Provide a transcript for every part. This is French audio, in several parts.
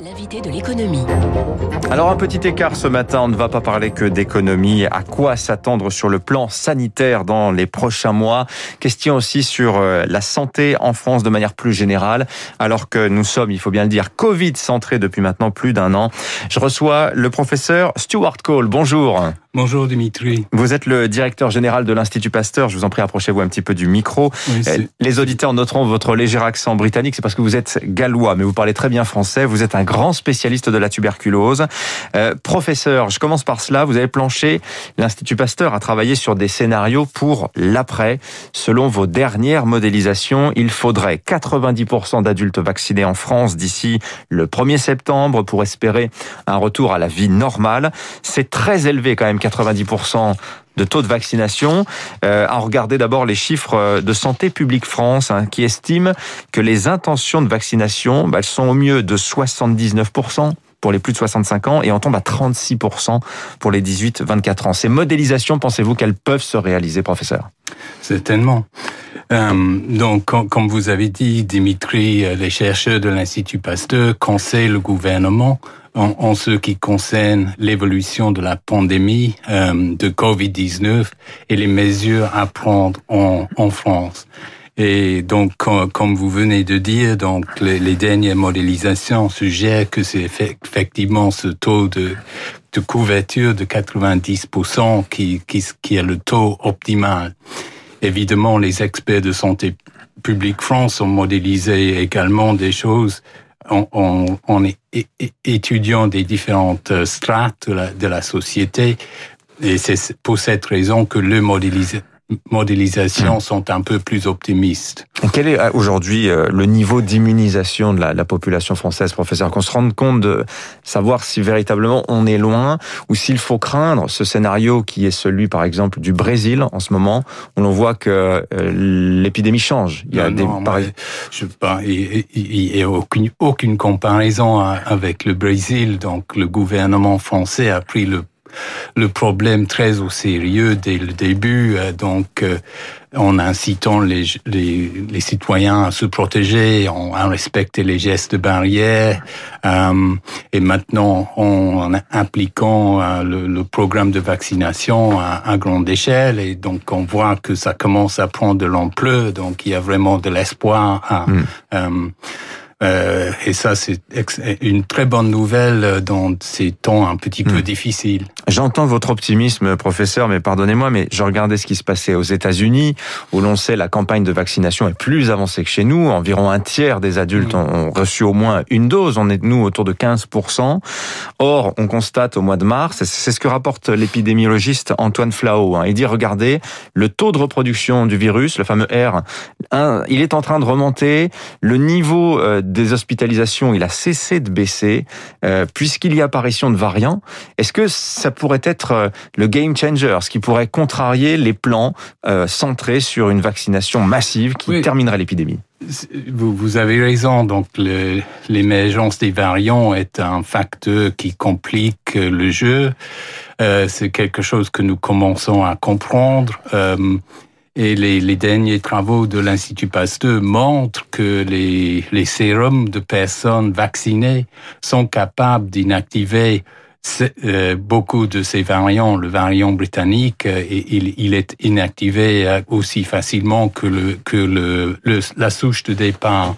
L'invité de l'économie. Alors un petit écart ce matin, on ne va pas parler que d'économie. À quoi s'attendre sur le plan sanitaire dans les prochains mois? Question aussi sur euh, la santé en France de manière plus générale, alors que nous sommes, il faut bien le dire, Covid centré depuis maintenant plus d'un an. Je reçois le professeur Stuart Cole. Bonjour. Bonjour Dimitri. Vous êtes le directeur général de l'Institut Pasteur. Je vous en prie, approchez-vous un petit peu du micro. Oui, Euh, Les auditeurs noteront votre léger accent britannique. C'est parce que vous êtes gallois, mais vous parlez très bien français. Vous êtes un grand spécialiste de la tuberculose. Euh, professeur, je commence par cela. Vous avez planché. L'Institut Pasteur a travaillé sur des scénarios pour l'après. Selon vos dernières modélisations, il faudrait 90% d'adultes vaccinés en France d'ici le 1er septembre pour espérer un retour à la vie normale. C'est très élevé quand même, 90% de taux de vaccination. Euh, à regarder d'abord les chiffres euh, de Santé publique France hein, qui estiment que les intentions de vaccination, bah, elles sont au mieux de 79% pour les plus de 65 ans et on tombe à 36% pour les 18-24 ans. Ces modélisations, pensez-vous qu'elles peuvent se réaliser, professeur? Certainement. Euh, donc, com- comme vous avez dit, Dimitri, euh, les chercheurs de l'Institut Pasteur conseillent le gouvernement en, ce qui concerne l'évolution de la pandémie euh, de Covid-19 et les mesures à prendre en, France. Et donc, com- comme vous venez de dire, donc les, dernières modélisations suggèrent que c'est effe- effectivement ce taux de, couverture de 90% qui, qui, qui est le taux optimal. Évidemment, les experts de santé publique France ont modélisé également des choses en, étudiant des différentes euh, strates de la, société. Et c'est pour cette raison que les modélisa- modélisations sont un peu plus optimistes. Quel est euh, aujourd'hui euh, le niveau d'immunisation de la, la population française, professeur? Qu'on se rende compte de savoir si véritablement on est loin ou s'il faut craindre ce scénario qui est celui, par exemple, du Brésil en ce moment, où l'on voit que euh, l'épidémie change. Il y a Non, des, non, moi, je pas, il il- il y a aucune, aucune comparaison à- avec le Brésil. Donc, le gouvernement français a pris le le problème très au sérieux dès le début, euh, donc euh, en incitant les, les, les citoyens à se protéger, en, à respecter les gestes barrières, euh, et maintenant en, impliquant euh, le, le programme de vaccination à, à grande échelle, et donc on voit que ça commence à prendre de l'ampleur, donc il y a vraiment de l'espoir. à, euh, euh, et ça, c'est une très bonne nouvelle dans ces temps un petit peu difficiles. J'entends votre optimisme, professeur, mais pardonnez-moi, mais je regardais ce qui se passait aux États-Unis, où l'on sait la campagne de vaccination est plus avancée que chez nous. Environ un tiers des adultes ont, ont reçu au moins une dose. On est, nous, autour de 15%. Or, on constate au mois de mars, c'est ce que rapporte l'épidémiologiste Antoine Flao. hein. Il dit, regardez, le taux de reproduction du virus, le fameux R, un, il est en train de remonter. Le niveau euh, des hospitalisations, il a cessé de baisser, euh, puisqu'il y a apparition de variants. Est-ce que ça pourrait être euh, le game changer, ce qui pourrait contrarier les plans euh, centrés sur une vaccination massive qui Oui. terminerait l'épidémie? Vous, vous avez raison. Donc, l'émergence des variants est un facteur qui complique le jeu. Euh, C'est quelque chose que nous commençons à comprendre. Et les, les derniers travaux de l'Institut Pasteur montrent que les, les sérums de personnes vaccinées sont capables d'inactiver euh, beaucoup de ces variants, le variant britannique, euh, il, est inactivé euh, aussi facilement que, le, que le, le- la souche de départ.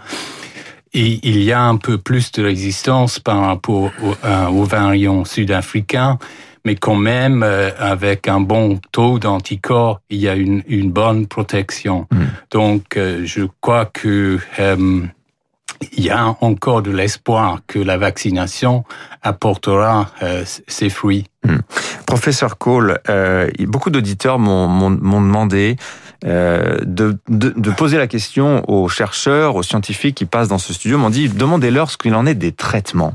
Et il y a un peu plus de résistance par rapport au, euh, au variant sud-africain, mais quand même, euh, avec un bon taux d'anticorps, il y a une, une bonne protection. Donc, euh, je crois que euh, il y a encore de l'espoir que la vaccination apportera euh, ses fruits. Professeur Cole, euh, beaucoup d'auditeurs m'ont demandé euh, de, de, de poser la question aux chercheurs, aux scientifiques qui passent dans ce studio, m'ont dit demandez-leur ce qu'il en est des traitements.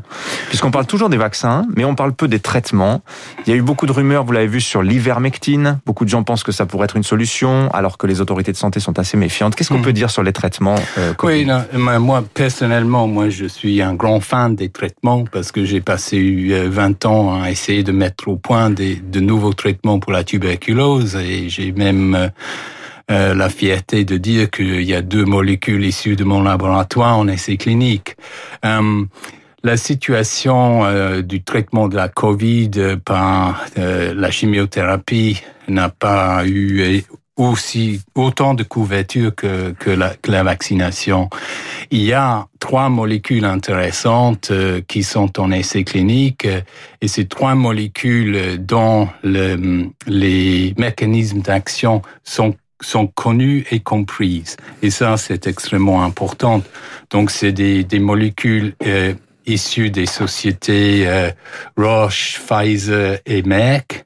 Puisqu'on parle toujours des vaccins, mais on parle peu des traitements. Il y a eu beaucoup de rumeurs, vous l'avez vu, sur l'ivermectine. Beaucoup de gens pensent que ça pourrait être une solution, alors que les autorités de santé sont assez méfiantes. Qu'est-ce qu'on Mhm. peut dire sur les traitements euh, Oui, non, moi- personnellement, moi je suis un grand fan des traitements parce que j'ai passé euh, 20 ans à essayer de mettre au point des, de nouveaux traitements pour la tuberculose et j'ai même euh, la fierté de dire qu'il y a deux molécules issues de mon laboratoire en essai clinique. Euh, la situation euh, du traitement de la Covid par la chimiothérapie n'a pas eu aussi autant de couverture que, la, vaccination. Il y a trois molécules intéressantes qui sont en essai clinique et ces trois molécules dont le, les mécanismes d'action sont sont connues et comprises. Et ça, c'est extrêmement important. Donc, c'est des, des molécules euh, issues des sociétés euh, Roche, Pfizer et Merck.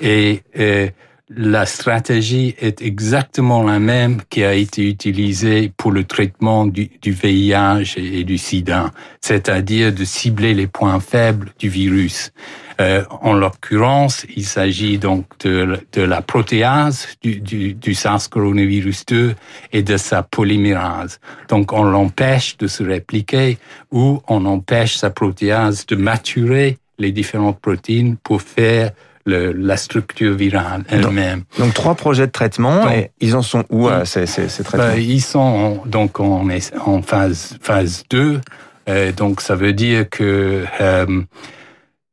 Et euh, la stratégie est exactement la même qui a été utilisée pour le traitement du, du VIH et du sida, c'est-à-dire de cibler les points faibles du virus. Euh, en l'occurrence, il s'agit donc de, de, la protéase du, du, du SARS coronavirus 2 et de sa polymérase. Donc on l'empêche de se répliquer ou on empêche sa protéase de maturer les différentes protéines pour faire le, la structure virale elle-même. Donc, donc, trois projets de traitement, donc, et ils en sont où euh, ces, ces, ces traitements ben, Ils sont en, donc en, en phase, phase 2, euh, donc ça veut dire que euh,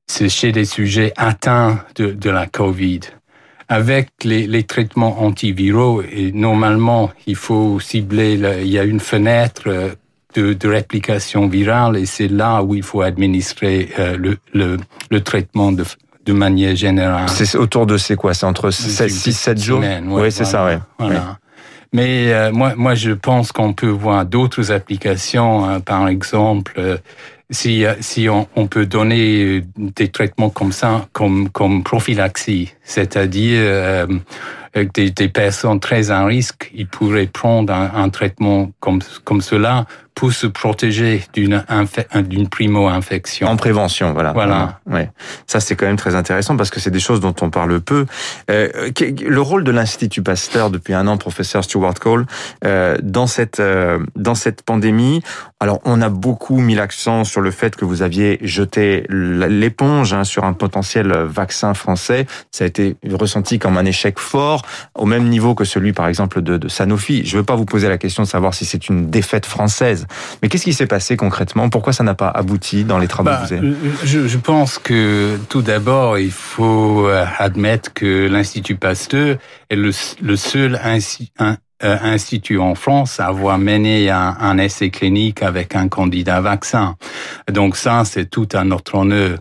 c'est chez des sujets atteints de, de la COVID. Avec les, les, traitements antiviraux, et normalement, il faut cibler, le, il y a une fenêtre de, de réplication virale et c'est là où il faut administrer euh, le, le, le, traitement de, de manière générale. C'est autour de c'est quoi? C'est entre 6-7 jours? ouais, Oui, c'est ça, ouais. Voilà. Ouais. Mais euh, moi, moi, je pense qu'on peut voir d'autres applications, euh, par exemple, euh, si, si on, on, peut donner des traitements comme ça, comme, comme prophylaxie, c'est-à-dire euh, des, des, personnes très à risque, ils pourraient prendre un, un traitement comme, comme cela pour se protéger d'une d'une primo-infection. En prévention, voilà. Voilà. Ouais. Ça, c'est quand même très intéressant parce que c'est des choses dont on parle peu. Euh, le rôle de l'Institut Pasteur depuis un an, professeur Stuart Cole, euh, dans cette euh, dans cette pandémie. Alors, on a beaucoup mis l'accent sur le fait que vous aviez jeté l'éponge hein, sur un potentiel vaccin français. Ça a été ressenti comme un échec fort, au même niveau que celui, par exemple, de, de Sanofi. Je ne veux pas vous poser la question de savoir si c'est une défaite française. Mais qu'est-ce qui s'est passé concrètement? Pourquoi ça n'a pas abouti dans les travaux bah, que vous avez? je, je pense que tout d'abord, il faut euh, admettre que l'Institut Pasteur est le, le seul un, euh, institut en France à avoir mené un, un, essai clinique avec un candidat vaccin. Donc ça, c'est tout à notre honneur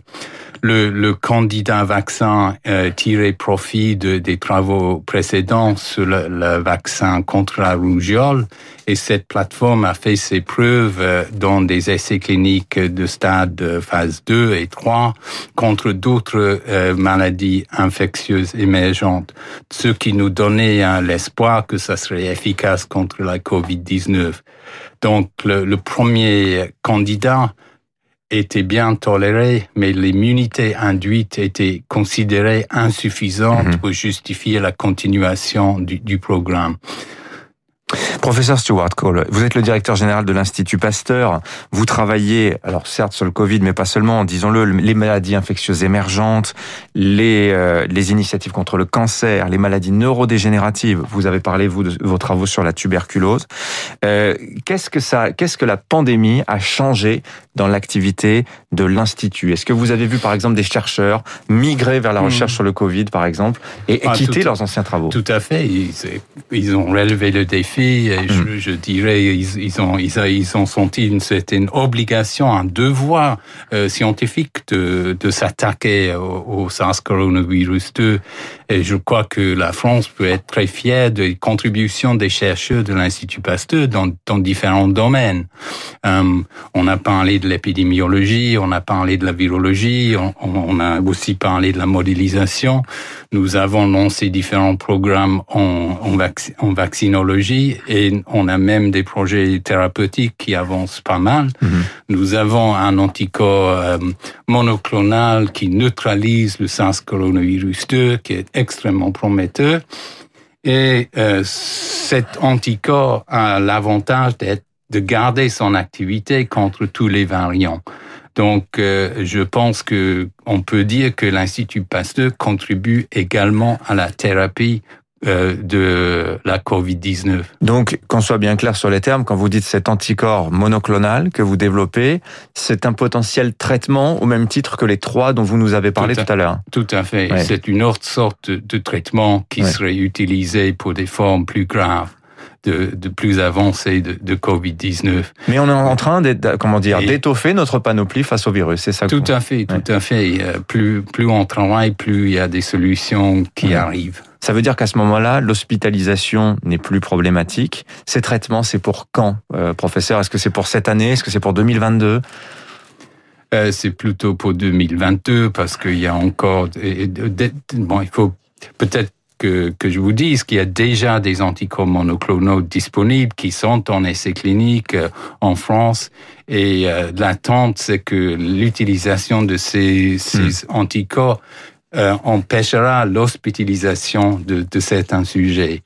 le, le candidat vaccin euh, tirait profit de, des travaux précédents sur le, le, vaccin contre la rougeole et cette plateforme a fait ses preuves euh, dans des essais cliniques de stade phase 2 et 3 contre d'autres euh, maladies infectieuses émergentes, ce qui nous donnait hein, l'espoir que ça serait efficace contre la COVID-19. Donc le, le premier candidat était bien tolérée, mais l'immunité induite était considérée insuffisante mmh. pour justifier la continuation du, du programme. Professeur Stuart Cole, vous êtes le directeur général de l'Institut Pasteur. Vous travaillez, alors certes sur le Covid, mais pas seulement, disons-le, les maladies infectieuses émergentes, les, euh, les initiatives contre le cancer, les maladies neurodégénératives. Vous avez parlé, vous, de vos travaux sur la tuberculose. Euh, qu'est-ce que ça, qu'est-ce que la pandémie a changé dans l'activité de l'Institut? Est-ce que vous avez vu, par exemple, des chercheurs migrer vers la recherche mmh. sur le Covid, par exemple, et, ah, quitter leurs anciens travaux? Tout à fait. Ils, ils ont relevé le défi je, mm. je dirais ils, ils, ont ils, ils ont senti une certaine obligation, un devoir euh, scientifique de, de s'attaquer au, au SARS coronavirus 2 et je crois que la France peut être très fière des contributions des chercheurs de l'Institut Pasteur dans, dans différents domaines. Euh, on a parlé de l'épidémiologie, on a parlé de la virologie, on, on, a aussi parlé de la modélisation. Nous avons lancé différents programmes en, en, vac en vaccinologie et on a même des projets thérapeutiques qui avancent pas mal. Mm -hmm. Nous avons un anticorps euh, monoclonal qui neutralise le SARS coronavirus 2, qui est extrêmement prometteur. Et euh, cet anticorps a l'avantage de garder son activité contre tous les variants. Donc, euh, je pense que on peut dire que l'Institut Pasteur contribue également à la thérapie euh, de la Covid-19. Donc, qu'on soit bien clair sur les termes, quand vous dites cet anticorps monoclonal que vous développez, c'est un potentiel traitement au même titre que les trois dont vous nous avez parlé tout à, l'heure. Tout à fait. C'est une autre sorte de traitement qui serait utilisé pour des formes plus graves. De, de, plus avancées de, de Covid-19. Mais on est en train comment dire, d'étoffer notre panoplie face au virus, c'est ça Tout à fait, tout à fait. Plus, plus on travaille, plus il y a des solutions qui arrivent. Ça veut dire qu'à ce moment-là, l'hospitalisation n'est plus problématique. Ces traitements, c'est pour quand, euh, professeur? Est-ce que c'est pour cette année? Est-ce que c'est pour 2022 euh, C'est plutôt pour 2022 parce qu'il y a encore... Bon, il faut peut-être que, que, je vous dise qu'il y a déjà des anticorps monoclonaux disponibles qui sont en essai clinique euh, en France et l'attente c'est que l'utilisation de ces, ces hmm. anticorps euh, empêchera l'hospitalisation de, de, certains sujets.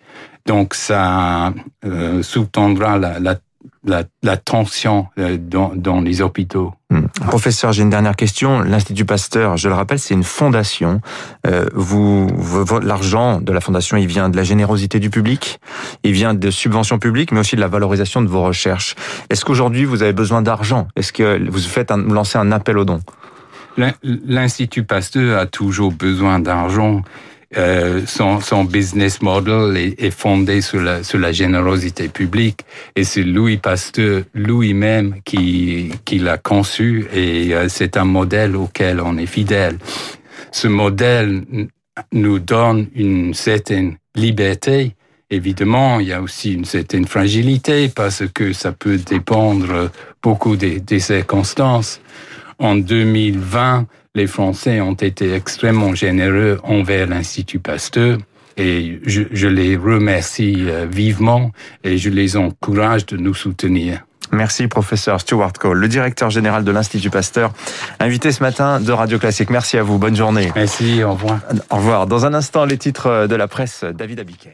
Donc ça euh, sous-tendra la, la, la, la, tension euh, dans, dans les hôpitaux. Hmm. Professeur, j'ai une dernière question. L'Institut Pasteur, je le rappelle, c'est une fondation. Euh, vous, l'argent de la fondation, il vient de la générosité du public, il vient de subventions publiques, mais aussi de la valorisation de vos recherches. Est-ce qu'aujourd'hui vous avez besoin d'argent? Est-ce que vous faites un, lancez un appel aux dons? L'Institut Pasteur a toujours besoin d'argent. Euh, son, son, business model est, est, fondé sur la, sur la générosité publique et c'est Louis Pasteur lui-même qui, qui l'a conçu et euh, c'est un modèle auquel on est fidèle. Ce modèle nous donne une certaine liberté. Évidemment, il y a aussi une certaine fragilité parce que ça peut dépendre beaucoup des, des circonstances en 2020, les Français ont été extrêmement généreux envers l'Institut Pasteur. Et je, je, les remercie euh, vivement et je les encourage de nous soutenir. Merci professeur Stuart Cole, le directeur général de l'Institut Pasteur, invité ce matin de Radio Classique. Merci à vous, bonne journée. Merci, au revoir. Au revoir. Dans un instant, les titres de la presse, David Abiker.